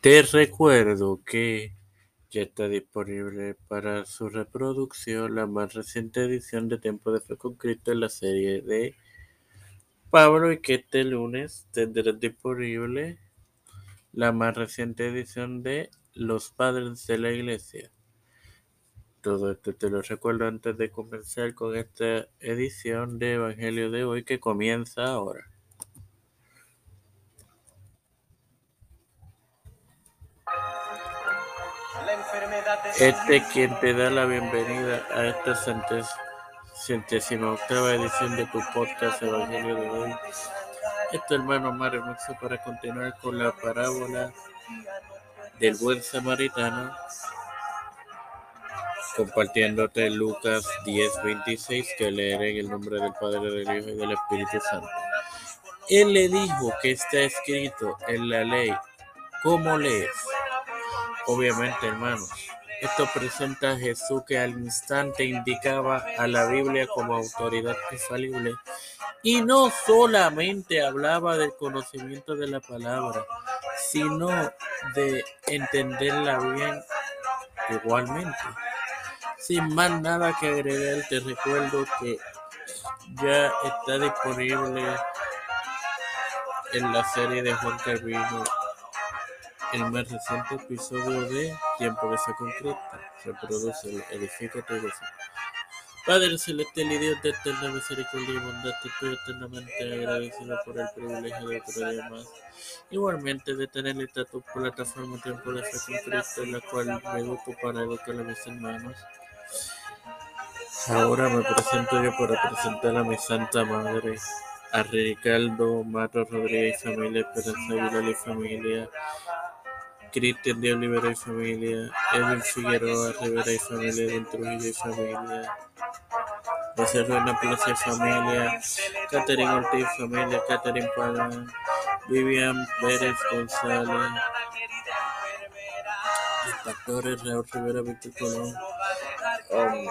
Te recuerdo que ya está disponible para su reproducción la más reciente edición de Tiempo de Fe con Cristo en la serie de Pablo y que este lunes tendrás disponible la más reciente edición de Los Padres de la Iglesia. Todo esto te lo recuerdo antes de comenzar con esta edición de Evangelio de hoy que comienza ahora. Este quien te da la bienvenida a esta centésima octava edición de tu podcast Evangelio de hoy. Este hermano Mario Muxo para continuar con la parábola del buen samaritano, compartiéndote Lucas 10:26 que leeré en el nombre del Padre, del Hijo y del Espíritu Santo. Él le dijo que está escrito en la ley. ¿Cómo lees? Obviamente, hermanos, esto presenta a Jesús que al instante indicaba a la Biblia como autoridad infalible y no solamente hablaba del conocimiento de la palabra, sino de entenderla bien igualmente. Sin más nada que agregar, te recuerdo que ya está disponible en la serie de Juan Calvino el más reciente episodio de Tiempo de Fe con Cristo. Reproduce, edifica tu gozo. Padre celestial y Dios de eterna misericordia y bondad, te estoy eternamente agradecido por el privilegio de otro día más. Igualmente de tener esta tu plataforma Tiempo de Fe con Cristo, en la cual me educo para educar a mis hermanos. Ahora me presento yo para presentar a mi Santa Madre, a Ricardo Mato Rodríguez familia, Esperanza Vidal y familia, Cristian de Olivera y familia, Edwin Figueroa Rivera y familia, Edwin Trujillo y familia, José y familia, Catherine familia, Catherine Vivian Pérez González, los pastores Raúl Rivera Víctor Colón, um,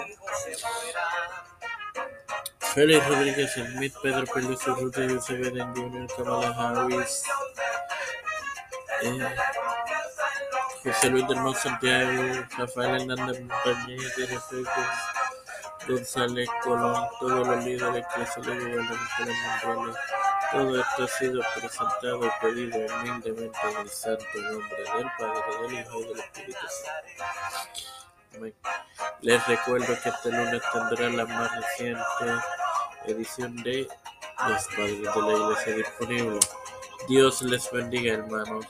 Félix Smith, Pedro Pérez José Jr., Kamala Harris, eh, José Luis del Monte Santiago, Rafael Hernández Montañez, Reflejo, González Colón, todos los líderes que se le mundiales. Todo esto ha sido presentado y pedido humildemente en el santo nombre del Padre, del Hijo y del Espíritu Santo. Les recuerdo que este lunes tendrá la más reciente edición de Los Padres de la Iglesia disponible. Dios les bendiga, hermanos.